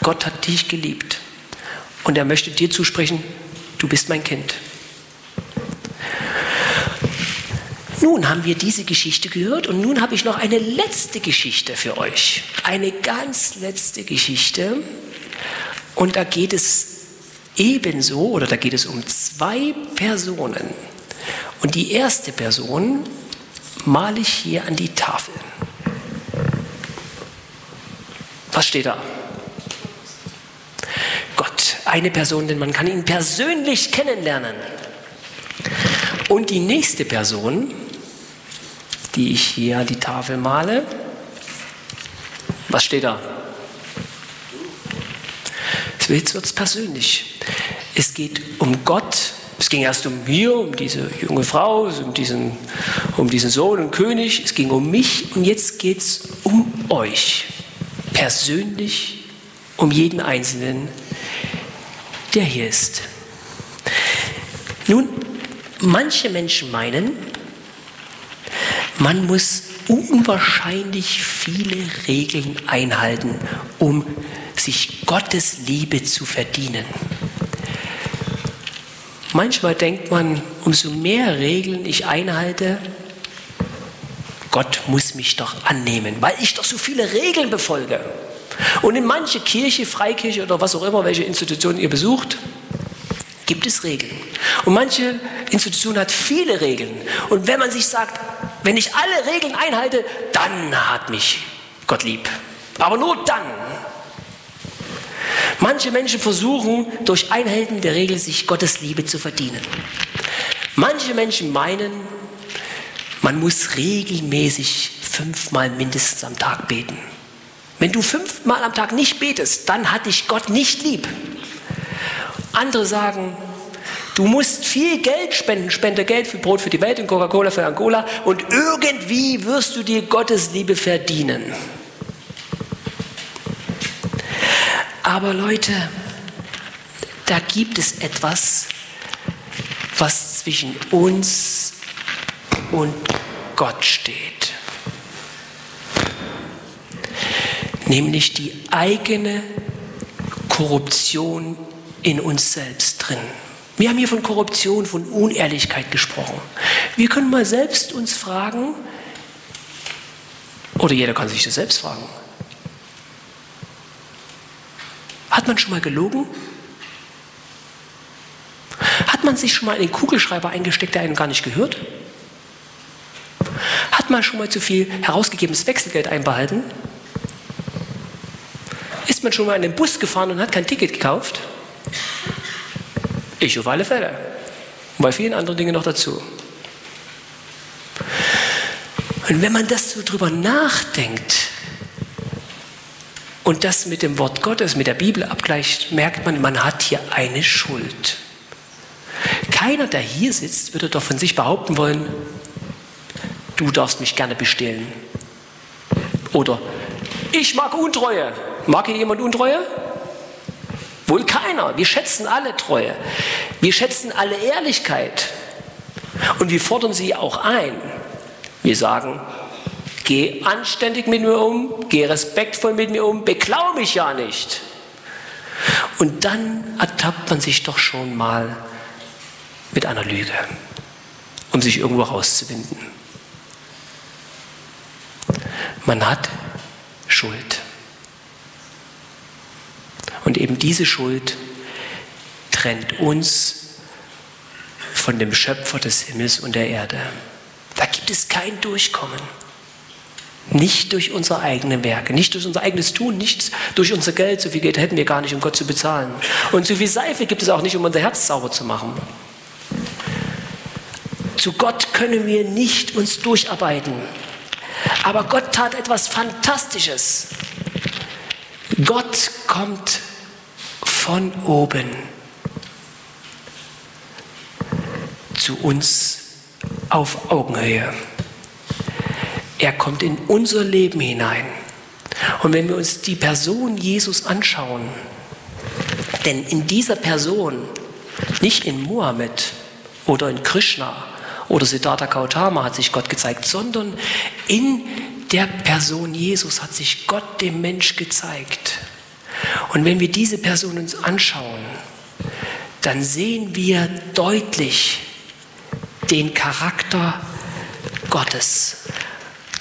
Gott hat dich geliebt. Und er möchte dir zusprechen, du bist mein Kind. Nun haben wir diese Geschichte gehört und nun habe ich noch eine letzte Geschichte für euch. Eine ganz letzte Geschichte. Und da geht es ebenso, oder da geht es um zwei Personen. Und die erste Person male ich hier an die Tafel. Was steht da? Gott, eine Person, denn man kann ihn persönlich kennenlernen. Und die nächste Person die ich hier die Tafel male. Was steht da? Jetzt wird es persönlich. Es geht um Gott. Es ging erst um mir, um diese junge Frau, um diesen, um diesen Sohn und König. Es ging um mich und jetzt geht es um euch. Persönlich um jeden Einzelnen, der hier ist. Nun, manche Menschen meinen, man muss unwahrscheinlich viele Regeln einhalten, um sich Gottes Liebe zu verdienen. Manchmal denkt man, umso mehr Regeln ich einhalte, Gott muss mich doch annehmen, weil ich doch so viele Regeln befolge. Und in manche Kirche, Freikirche oder was auch immer, welche Institution ihr besucht, gibt es Regeln. Und manche Institution hat viele Regeln. Und wenn man sich sagt, wenn ich alle Regeln einhalte, dann hat mich Gott lieb. Aber nur dann. Manche Menschen versuchen durch Einhalten der Regel sich Gottes Liebe zu verdienen. Manche Menschen meinen, man muss regelmäßig fünfmal mindestens am Tag beten. Wenn du fünfmal am Tag nicht betest, dann hat dich Gott nicht lieb. Andere sagen, du musst viel Geld spenden, spende Geld für Brot für die Welt und Coca-Cola für Angola und irgendwie wirst du dir Gottes Liebe verdienen. Aber Leute, da gibt es etwas, was zwischen uns und Gott steht. Nämlich die eigene Korruption in uns selbst drin. Wir haben hier von Korruption, von Unehrlichkeit gesprochen. Wir können mal selbst uns fragen, oder jeder kann sich das selbst fragen, hat man schon mal gelogen? Hat man sich schon mal in den Kugelschreiber eingesteckt, der einen gar nicht gehört? Hat man schon mal zu viel herausgegebenes Wechselgeld einbehalten? Ist man schon mal in den Bus gefahren und hat kein Ticket gekauft? Ich auf alle Fälle. Und bei vielen anderen Dingen noch dazu. Und wenn man das so drüber nachdenkt und das mit dem Wort Gottes, mit der Bibel abgleicht, merkt man, man hat hier eine Schuld. Keiner, der hier sitzt, würde doch von sich behaupten wollen, du darfst mich gerne bestehlen. Oder ich mag Untreue. Mag hier jemand Untreue? Wohl keiner. Wir schätzen alle Treue. Wir schätzen alle Ehrlichkeit. Und wir fordern sie auch ein. Wir sagen, geh anständig mit mir um, geh respektvoll mit mir um, beklau mich ja nicht. Und dann ertappt man sich doch schon mal mit einer Lüge, um sich irgendwo rauszuwinden. Man hat Schuld. Eben diese Schuld trennt uns von dem Schöpfer des Himmels und der Erde. Da gibt es kein Durchkommen. Nicht durch unsere eigenen Werke, nicht durch unser eigenes Tun, nicht durch unser Geld. So viel Geld hätten wir gar nicht, um Gott zu bezahlen. Und so viel Seife gibt es auch nicht, um unser Herz sauber zu machen. Zu Gott können wir nicht uns durcharbeiten. Aber Gott tat etwas Fantastisches. Gott kommt von oben zu uns auf Augenhöhe. Er kommt in unser Leben hinein. Und wenn wir uns die Person Jesus anschauen, denn in dieser Person, nicht in Mohammed oder in Krishna oder Siddhartha Gautama hat sich Gott gezeigt, sondern in der Person Jesus hat sich Gott dem Mensch gezeigt. Und wenn wir diese Person uns anschauen, dann sehen wir deutlich den Charakter Gottes.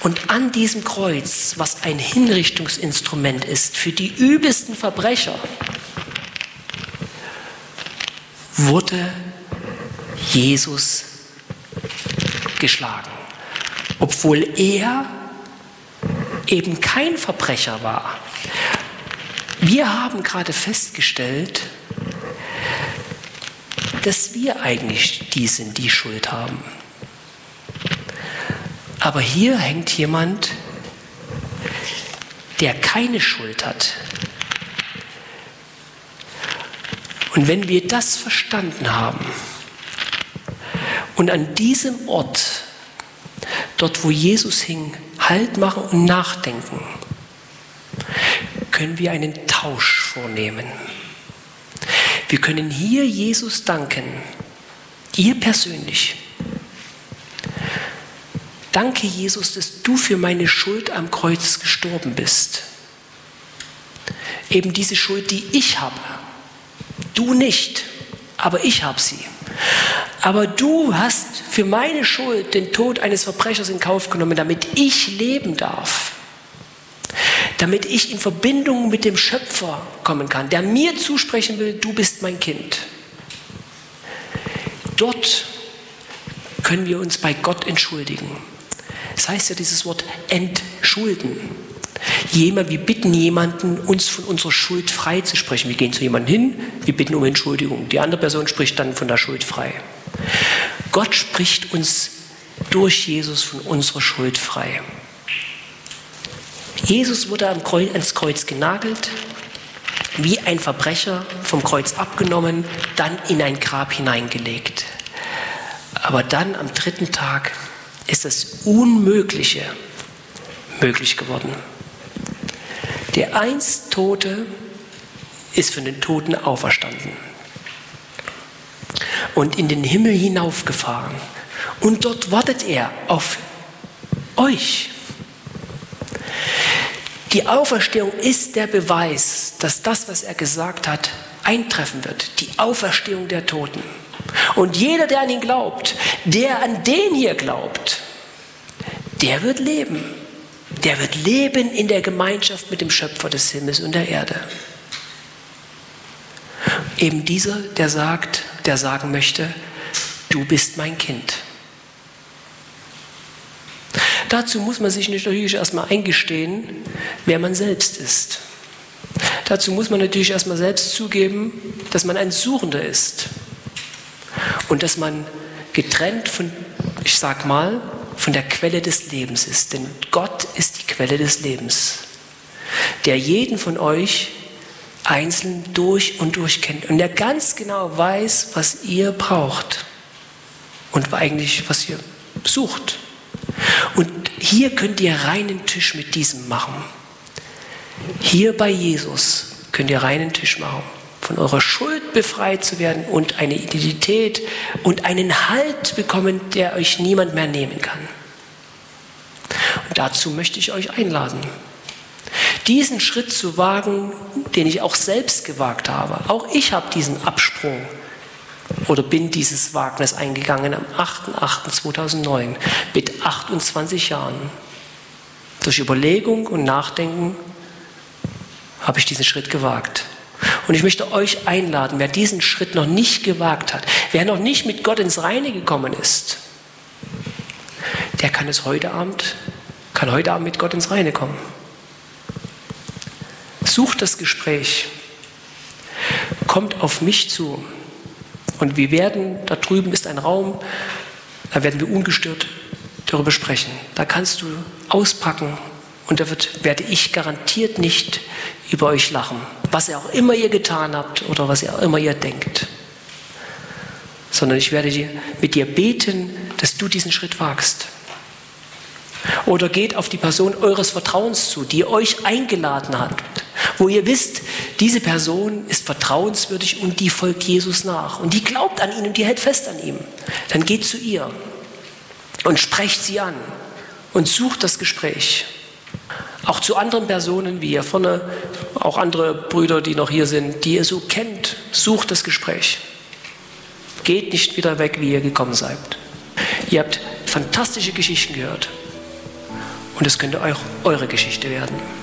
Und an diesem Kreuz, was ein Hinrichtungsinstrument ist für die übelsten Verbrecher, wurde Jesus geschlagen, obwohl er eben kein Verbrecher war, wir haben gerade festgestellt, dass wir eigentlich die sind, die Schuld haben. Aber hier hängt jemand, der keine Schuld hat. Und wenn wir das verstanden haben und an diesem Ort, dort wo Jesus hing, Halt machen und nachdenken, können wir einen Tausch vornehmen. Wir können hier Jesus danken, ihr persönlich. Danke, Jesus, dass du für meine Schuld am Kreuz gestorben bist. Eben diese Schuld, die ich habe. Du nicht, aber ich habe sie. Aber du hast für meine Schuld den Tod eines Verbrechers in Kauf genommen, damit ich leben darf damit ich in Verbindung mit dem Schöpfer kommen kann, der mir zusprechen will, du bist mein Kind. Dort können wir uns bei Gott entschuldigen. Das heißt ja dieses Wort entschulden. Jemand, wir bitten jemanden, uns von unserer Schuld frei zu sprechen. Wir gehen zu jemandem hin, wir bitten um Entschuldigung. Die andere Person spricht dann von der Schuld frei. Gott spricht uns durch Jesus von unserer Schuld frei. Jesus wurde ans Kreuz genagelt, wie ein Verbrecher vom Kreuz abgenommen, dann in ein Grab hineingelegt. Aber dann am dritten Tag ist das Unmögliche möglich geworden. Der einst Tote ist von den Toten auferstanden und in den Himmel hinaufgefahren. Und dort wartet er auf euch. Die Auferstehung ist der Beweis, dass das, was er gesagt hat, eintreffen wird. Die Auferstehung der Toten. Und jeder, der an ihn glaubt, der an den hier glaubt, der wird leben. Der wird leben in der Gemeinschaft mit dem Schöpfer des Himmels und der Erde. Eben dieser, der sagt, der sagen möchte, du bist mein Kind. Dazu muss man sich natürlich erstmal eingestehen, wer man selbst ist. Dazu muss man natürlich erstmal selbst zugeben, dass man ein Suchender ist und dass man getrennt von, ich sag mal, von der Quelle des Lebens ist. Denn Gott ist die Quelle des Lebens, der jeden von euch einzeln durch und durch kennt und der ganz genau weiß, was ihr braucht und eigentlich, was ihr sucht. Und hier könnt ihr reinen Tisch mit diesem machen. Hier bei Jesus könnt ihr reinen Tisch machen. Von eurer Schuld befreit zu werden und eine Identität und einen Halt bekommen, der euch niemand mehr nehmen kann. Und dazu möchte ich euch einladen, diesen Schritt zu wagen, den ich auch selbst gewagt habe. Auch ich habe diesen Absprung oder bin dieses Wagnis eingegangen am 8.8.2009 mit 28 Jahren. Durch Überlegung und Nachdenken habe ich diesen Schritt gewagt. Und ich möchte euch einladen, wer diesen Schritt noch nicht gewagt hat, wer noch nicht mit Gott ins Reine gekommen ist, der kann es heute Abend, kann heute Abend mit Gott ins Reine kommen. Sucht das Gespräch. Kommt auf mich zu. Und wir werden, da drüben ist ein Raum, da werden wir ungestört darüber sprechen. Da kannst du auspacken und da wird, werde ich garantiert nicht über euch lachen, was ihr auch immer ihr getan habt oder was ihr auch immer ihr denkt. Sondern ich werde dir, mit dir beten, dass du diesen Schritt wagst. Oder geht auf die Person eures Vertrauens zu, die euch eingeladen hat, wo ihr wisst, diese Person ist vertrauenswürdig und die folgt Jesus nach und die glaubt an ihn und die hält fest an ihm, dann geht zu ihr und sprecht sie an und sucht das Gespräch. Auch zu anderen Personen, wie hier vorne, auch andere Brüder, die noch hier sind, die ihr so kennt, sucht das Gespräch. Geht nicht wieder weg, wie ihr gekommen seid. Ihr habt fantastische Geschichten gehört. Und es könnte auch eure Geschichte werden.